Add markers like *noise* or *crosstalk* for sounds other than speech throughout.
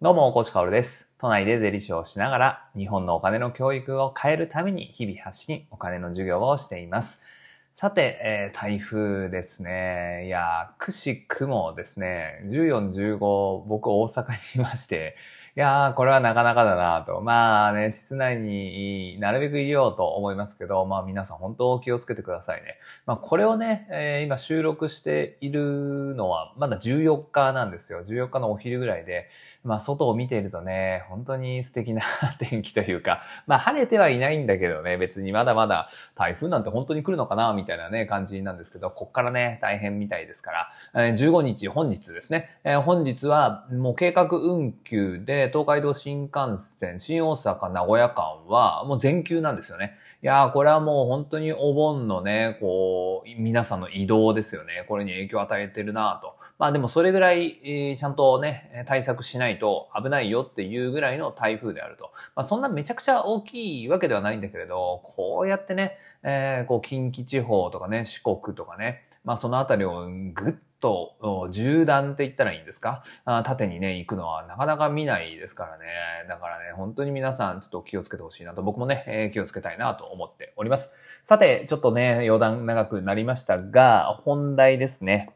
どうも、コーチカオルです。都内で税理士をしながら、日本のお金の教育を変えるために日々発信、お金の授業をしています。さて、えー台風ですね。いやー、くしくもですね、14、15、僕大阪にいまして、いやー、これはなかなかだなと。まあね、室内になるべくいようと思いますけど、まあ皆さん本当気をつけてくださいね。まあこれをね、えー今収録しているのはまだ14日なんですよ。14日のお昼ぐらいで、まあ外を見ているとね、本当に素敵な *laughs* 天気というか、まあ晴れてはいないんだけどね、別にまだまだ台風なんて本当に来るのかなみたいなね、感じなんですけど、こっからね、大変みたいですから、えー15日、本日ですね。えー本日はもう計画運休で東海道新幹線、新大阪、名古屋間はもう全休なんですよね。いやー、これはもう本当にお盆のね、こう、皆さんの移動ですよね。これに影響を与えてるなと。まあでもそれぐらい、えーちゃんとね、対策しないと危ないよっていうぐらいの台風であると。まあそんなめちゃくちゃ大きいわけではないんだけれど、こうやってね、えーこう近畿地方とかね、四国とかね、まあそのあたりをぐっとお縦断って言ったらいいんですか？あ縦にね、行くのはなかなか見ないですからね。だからね、本当に皆さんちょっと気をつけてほしいなと、僕もね、えー気をつけたいなと思っております。さて、ちょっとね、余談長くなりましたが、本題ですね。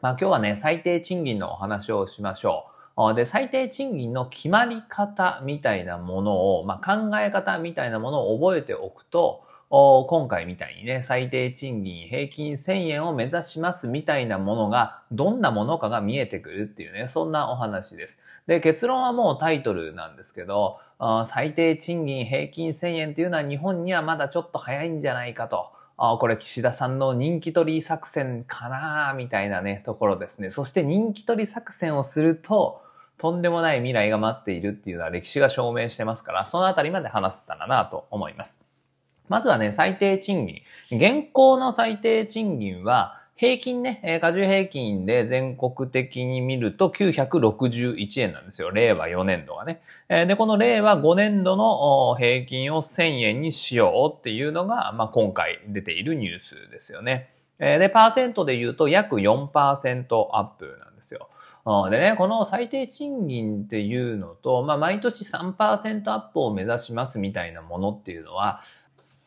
まあ今日はね、最低賃金のお話をしましょう。で、最低賃金の決まり方みたいなものを、まあ考え方みたいなものを覚えておくと、今回みたいにね、最低賃金平均1000円を目指しますみたいなものが、どんなものかが見えてくるっていうね、そんなお話です。で、結論はもうタイトルなんですけど、最低賃金平均1000円っていうのは日本にはまだちょっと早いんじゃないかと。あこれ岸田さんの人気取り作戦かなみたいなね、ところですね。そして人気取り作戦をすると、とんでもない未来が待っているっていうのは歴史が証明してますから、そのあたりまで話せたらなと思います。まずはね、最低賃金。現行の最低賃金は、平均ね、えー加重平均で全国的に見ると961円なんですよ。令和4年度がね。えーで、この令和5年度の平均を1000円にしようっていうのが、まあ、今回出ているニュースですよね。えーで、パーセントで言うと約4%アップなんですよ。でね、この最低賃金っていうのと、まあ、毎年3%アップを目指しますみたいなものっていうのは、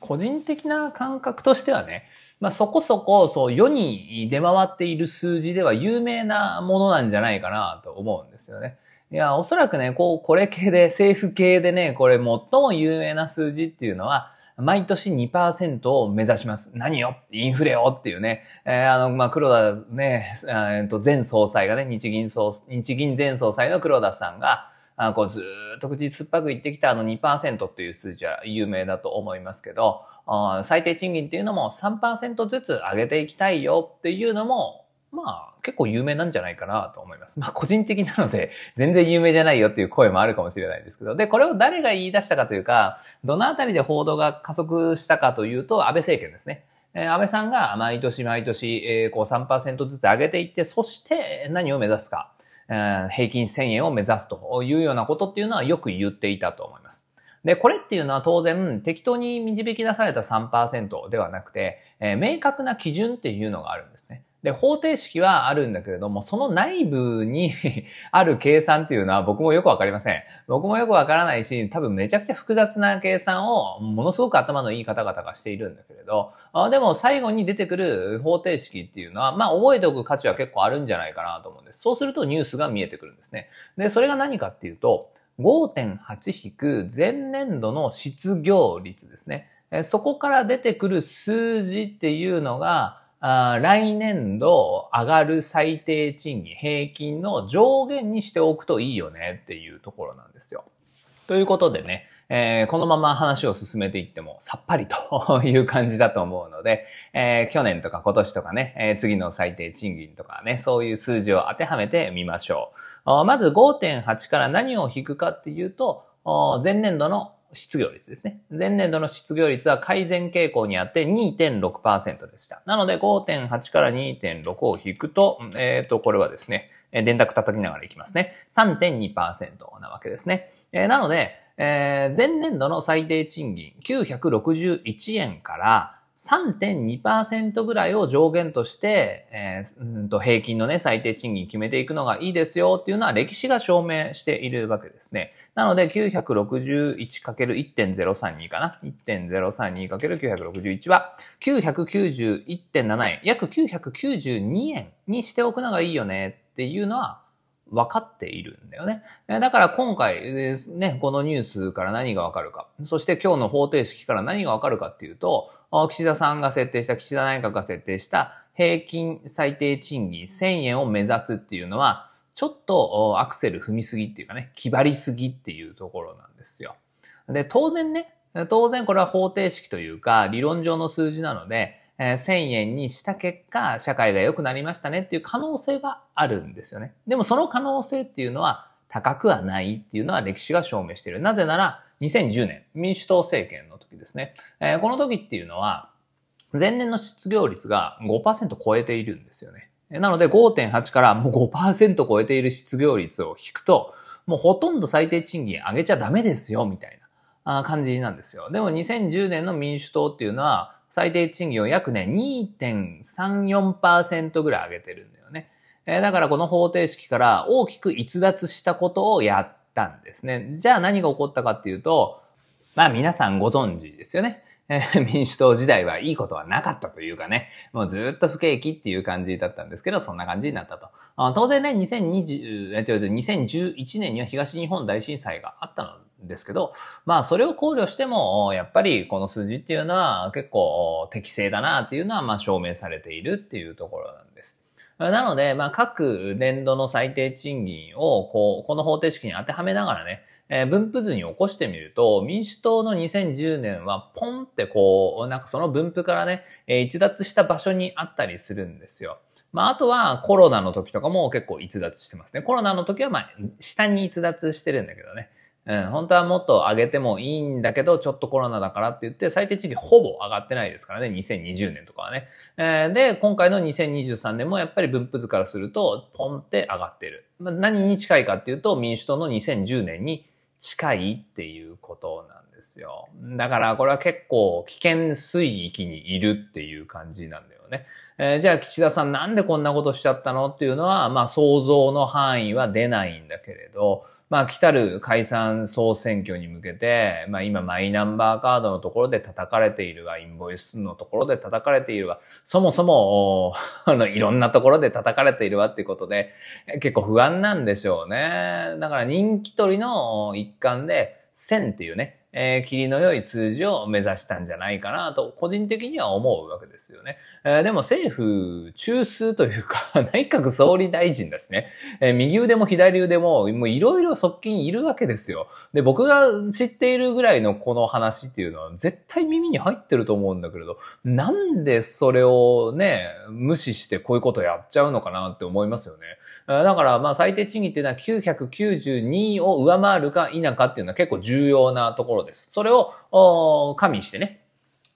個人的な感覚としてはね、まあ、そこそこ、そう、世に出回っている数字では有名なものなんじゃないかなと思うんですよね。いや、おそらくね、こう、これ系で、政府系でね、これ最も有名な数字っていうのは、毎年2%を目指します。何よインフレをっていうね。えーあの、まあ、黒田ね、えーと、前総裁がね、日銀総、日銀前総裁の黒田さんが、あこうずっと口酸っぱく言ってきたあの2%っていう数字は有名だと思いますけど、あ最低賃金っていうのも3%ずつ上げていきたいよっていうのも、まあ結構有名なんじゃないかなと思います。まあ個人的なので全然有名じゃないよっていう声もあるかもしれないですけど、で、これを誰が言い出したかというか、どのあたりで報道が加速したかというと安倍政権ですね。えー安倍さんが毎年毎年、えーこう3%ずつ上げていって、そして何を目指すか。平均1000円を目指すというようなことっていうのはよく言っていたと思います。で、これっていうのは当然適当に導き出された3%ではなくて、明確な基準っていうのがあるんですね。で、方程式はあるんだけれども、その内部に *laughs* ある計算っていうのは僕もよくわかりません。僕もよくわからないし、多分めちゃくちゃ複雑な計算をものすごく頭のいい方々がしているんだけれど、あでも最後に出てくる方程式っていうのは、まあ覚えておく価値は結構あるんじゃないかなと思うんです。そうするとニュースが見えてくるんですね。で、それが何かっていうと、5.8引く前年度の失業率ですね。そこから出てくる数字っていうのが、来年度上がる最低賃金平均の上限にしておくといいよねっていうところなんですよ。ということでね、えーこのまま話を進めていってもさっぱりと *laughs* いう感じだと思うので、えー去年とか今年とかね、えー次の最低賃金とかね、そういう数字を当てはめてみましょう。まず5.8から何を引くかっていうと、前年度の失業率ですね。前年度の失業率は改善傾向にあって2.6%でした。なので5.8から2.6を引くと、えっ、と、これはですね、え電卓叩きながらいきますね。3.2%なわけですね。えーなので、えー前年度の最低賃金961円から3.2%ぐらいを上限として、えー、うんと平均のね、最低賃金決めていくのがいいですよっていうのは歴史が証明しているわけですね。なので 961×1.032 かな ?1.032×961 は991.7円、約992円にしておくのがいいよねっていうのは分かっているんだよね。だから今回ね、このニュースから何が分かるか、そして今日の方程式から何が分かるかっていうと、岸田さんが設定した、岸田内閣が設定した平均最低賃金1000円を目指すっていうのは、ちょっとアクセル踏みすぎっていうかね、気張りすぎっていうところなんですよ。で、当然ね、当然これは方程式というか理論上の数字なので、え、1000円にした結果、社会が良くなりましたねっていう可能性はあるんですよね。でもその可能性っていうのは高くはないっていうのは歴史が証明している。なぜなら、2010年、民主党政権の時ですね。えー、この時っていうのは、前年の失業率が5%超えているんですよね。なので5.8からもう5%超えている失業率を引くと、もうほとんど最低賃金上げちゃダメですよ、みたいな感じなんですよ。でも2010年の民主党っていうのは、最低賃金を約ね、2.34%ぐらい上げてるんだよね。だからこの方程式から大きく逸脱したことをやってたんですね。じゃあ何が起こったかっていうと、まあ皆さんご存知ですよね。*laughs* 民主党時代はいいことはなかったというかね、もうずっと不景気っていう感じだったんですけど、そんな感じになったと。当然ね、2020、2011年には東日本大震災があったのですけど、まあそれを考慮しても、やっぱりこの数字っていうのは結構適正だなっていうのはまあ証明されているっていうところなんです。なので、まあ各年度の最低賃金をこう、この方程式に当てはめながらね、えー、分布図に起こしてみると、民主党の2010年はポンってこう、なんかその分布からね、えー、逸脱した場所にあったりするんですよ。まあ、あとはコロナの時とかも結構逸脱してますね。コロナの時はまあ、下に逸脱してるんだけどね。ん、本当はもっと上げてもいいんだけど、ちょっとコロナだからって言って、最低賃金ほぼ上がってないですからね、2020年とかはね。えー、で、今回の2023年もやっぱり分布図からすると、ポンって上がってる。まあ、何に近いかっていうと、民主党の2010年に近いっていうことなんですよ。だからこれは結構危険水域にいるっていう感じなんだよね。えー、じゃあ岸田さんなんでこんなことしちゃったの？っていうのは、まあ想像の範囲は出ないんだけれど、まあ、来たる解散総選挙に向けて、まあ、今、マイナンバーカードのところで叩かれているわ、インボイスのところで叩かれているわ、そもそも、*laughs* あの、いろんなところで叩かれているわっていうことで、結構不安なんでしょうね。だから人気取りの一環で、1000っていうね、えー、霧の良い数字を目指したんじゃないかなと、個人的には思うわけですよね。えー、でも政府中枢というか、*laughs* 内閣総理大臣だしね、えー、右腕も左腕も、もういろいろ側近いるわけですよ。で、僕が知っているぐらいのこの話っていうのは絶対耳に入ってると思うんだけれど、なんでそれをね、無視してこういうことやっちゃうのかなって思いますよね。だから、まあ、最低賃金っていうのは992を上回るか否かっていうのは結構重要なところです。それを、加味してね、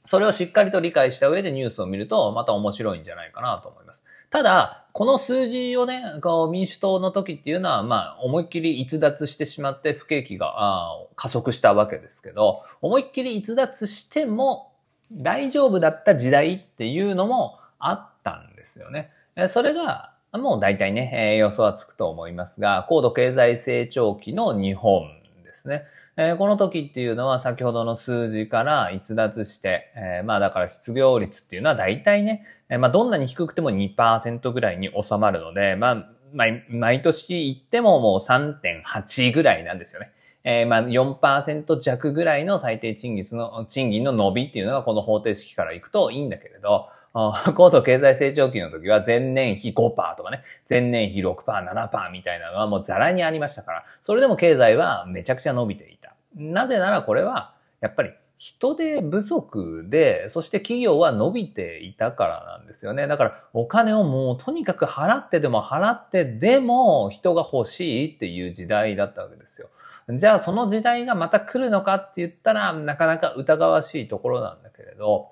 それをしっかりと理解した上でニュースを見ると、また面白いんじゃないかなと思います。ただ、この数字をね、こう民主党の時っていうのは、まあ、思いっきり逸脱してしまって不景気が加速したわけですけど、思いっきり逸脱しても大丈夫だった時代っていうのもあったんですよね。それが、もう大体ね、えー、予想はつくと思いますが、高度経済成長期の日本ですね。えー、この時っていうのは先ほどの数字から逸脱して、えー、まあだから失業率っていうのは大体ね、えー、まあどんなに低くても2%ぐらいに収まるので、まあ、毎毎年行ってももう3.8ぐらいなんですよね。えー、まあ4%弱ぐらいの最低賃金の、賃金の伸びっていうのがこの方程式から行くといいんだけれど、*laughs* 高度経済成長期の時は前年比5%とかね、前年比6%、7%みたいなのはもうザラにありましたから、それでも経済はめちゃくちゃ伸びていた。なぜならこれは、やっぱり人手不足で、そして企業は伸びていたからなんですよね。だからお金をもうとにかく払ってでも払ってでも人が欲しいっていう時代だったわけですよ。じゃあその時代がまた来るのかって言ったらなかなか疑わしいところなんだけれど、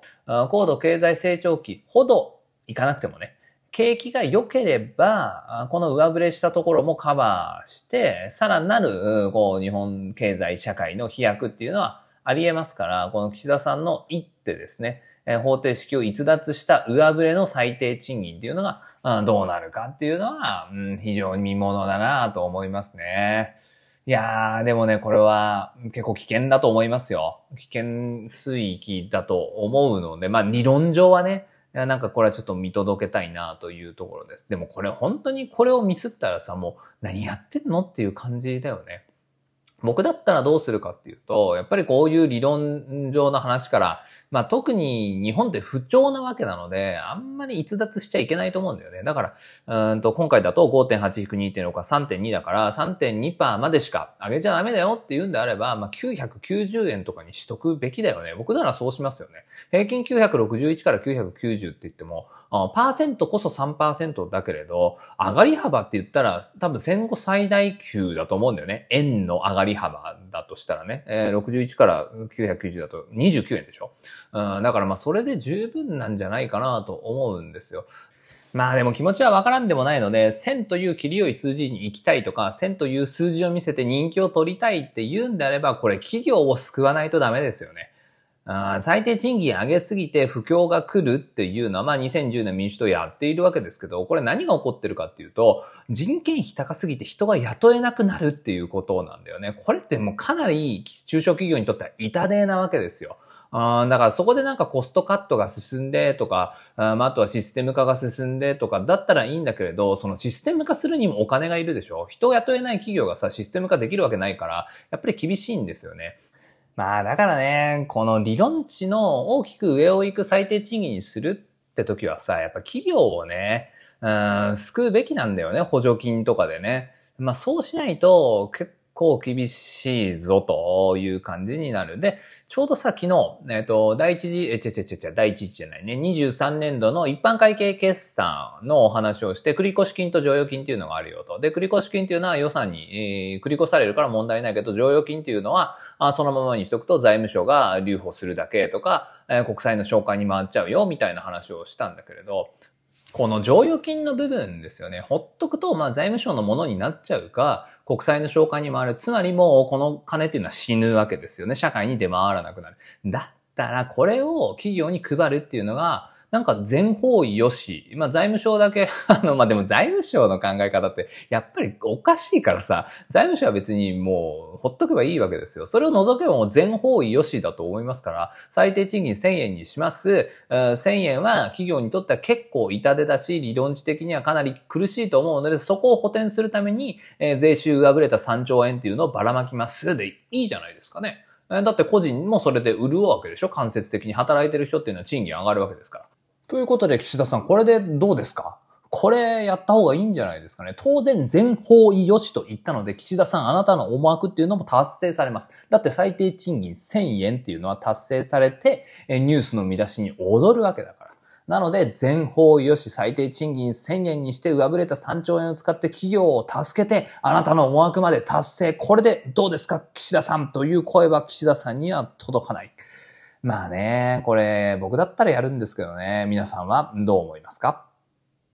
高度経済成長期ほどいかなくてもね、景気が良ければ、この上振れしたところもカバーして、さらなる、こう、日本経済社会の飛躍っていうのはあり得ますから、この岸田さんの一手ですね、方程式を逸脱した上振れの最低賃金っていうのが、どうなるかっていうのは、非常に見ものだなと思いますね。いやー、でもね、これは結構危険だと思いますよ。危険水域だと思うので、まあ理論上はね、なんかこれはちょっと見届けたいなというところです。でもこれ本当にこれをミスったらさ、もう何やってんのっていう感じだよね。僕だったらどうするかっていうと、やっぱりこういう理論上の話から、まあ特に日本って不調なわけなので、あんまり逸脱しちゃいけないと思うんだよね。だから、うんと今回だと5.8-2.6か3.2だから3.2%までしか上げちゃダメだよって言うんであれば、まあ990円とかにしとくべきだよね。僕ならそうしますよね。平均961から990って言っても、パーセントこそ3%だけれど、上がり幅って言ったら多分戦後最大級だと思うんだよね。円の上がり幅だとしたらね。えー、61から990だと29円でしょ。うん、だからまあそれで十分なんじゃないかなと思うんですよ。まあでも気持ちはわからんでもないので、1000という切り良い数字に行きたいとか、1000という数字を見せて人気を取りたいって言うんであれば、これ企業を救わないとダメですよね。あ最低賃金上げすぎて不況が来るっていうのは、まあ2010年民主党やっているわけですけど、これ何が起こってるかっていうと、人件費高すぎて人が雇えなくなるっていうことなんだよね。これってもうかなり中小企業にとっては痛手なわけですよ。あだからそこでなんかコストカットが進んでとか、ああとはシステム化が進んでとかだったらいいんだけれど、そのシステム化するにもお金がいるでしょ人を雇えない企業がさ、システム化できるわけないから、やっぱり厳しいんですよね。まあだからね、この理論値の大きく上を行く最低賃金にするって時はさ、やっぱ企業をね、うん、救うべきなんだよね、補助金とかでね。まあそうしないと結構厳しいぞという感じになる。で、ちょうどさ、昨日、えっ、ー、と、第一次、え、ちゃちゃちゃちゃ、第一次じゃないね、23年度の一般会計決算のお話をして、繰越金と剰余金っていうのがあるよと。で、繰越金っていうのは予算に、えー、繰り越されるから問題ないけど、剰余金っていうのは、あそのままにしとくと財務省が留保するだけとか、えー、国債の紹介に回っちゃうよ、みたいな話をしたんだけれど、この剰余金の部分ですよね。ほっとくと、まあ財務省のものになっちゃうか、国債の償還に回る。つまりもうこの金っていうのは死ぬわけですよね。社会に出回らなくなる。だったらこれを企業に配るっていうのが、なんか全方位よし。まあ財務省だけ *laughs* あの、まあでも財務省の考え方って、やっぱりおかしいからさ、財務省は別にもうほっとけばいいわけですよ。それを除けばもう全方位よしだと思いますから、最低賃金1000円にします。1000円は企業にとっては結構痛手だし、理論値的にはかなり苦しいと思うので、そこを補填するために、えー、税収上振れた3兆円っていうのをばらまきます。で、いいじゃないですかね。だって個人もそれで潤うわけでしょ？間接的に働いてる人っていうのは賃金上がるわけですから。ということで、岸田さん、これでどうですか？これやった方がいいんじゃないですかね。当然全方位よしと言ったので、岸田さんあなたの思惑っていうのも達成されます。だって最低賃金1000円っていうのは達成されて、ニュースの見出しに踊るわけだから。なので、全方位よし最低賃金1000円にして上振れた3兆円を使って企業を助けて、あなたの思惑まで達成。これでどうですか？岸田さんという声は岸田さんには届かない。まあね、これ僕だったらやるんですけどね、皆さんはどう思いますか？